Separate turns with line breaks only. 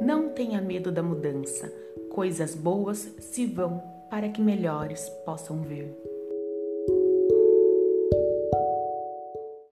Não tenha medo da mudança. Coisas boas se vão para que melhores possam vir.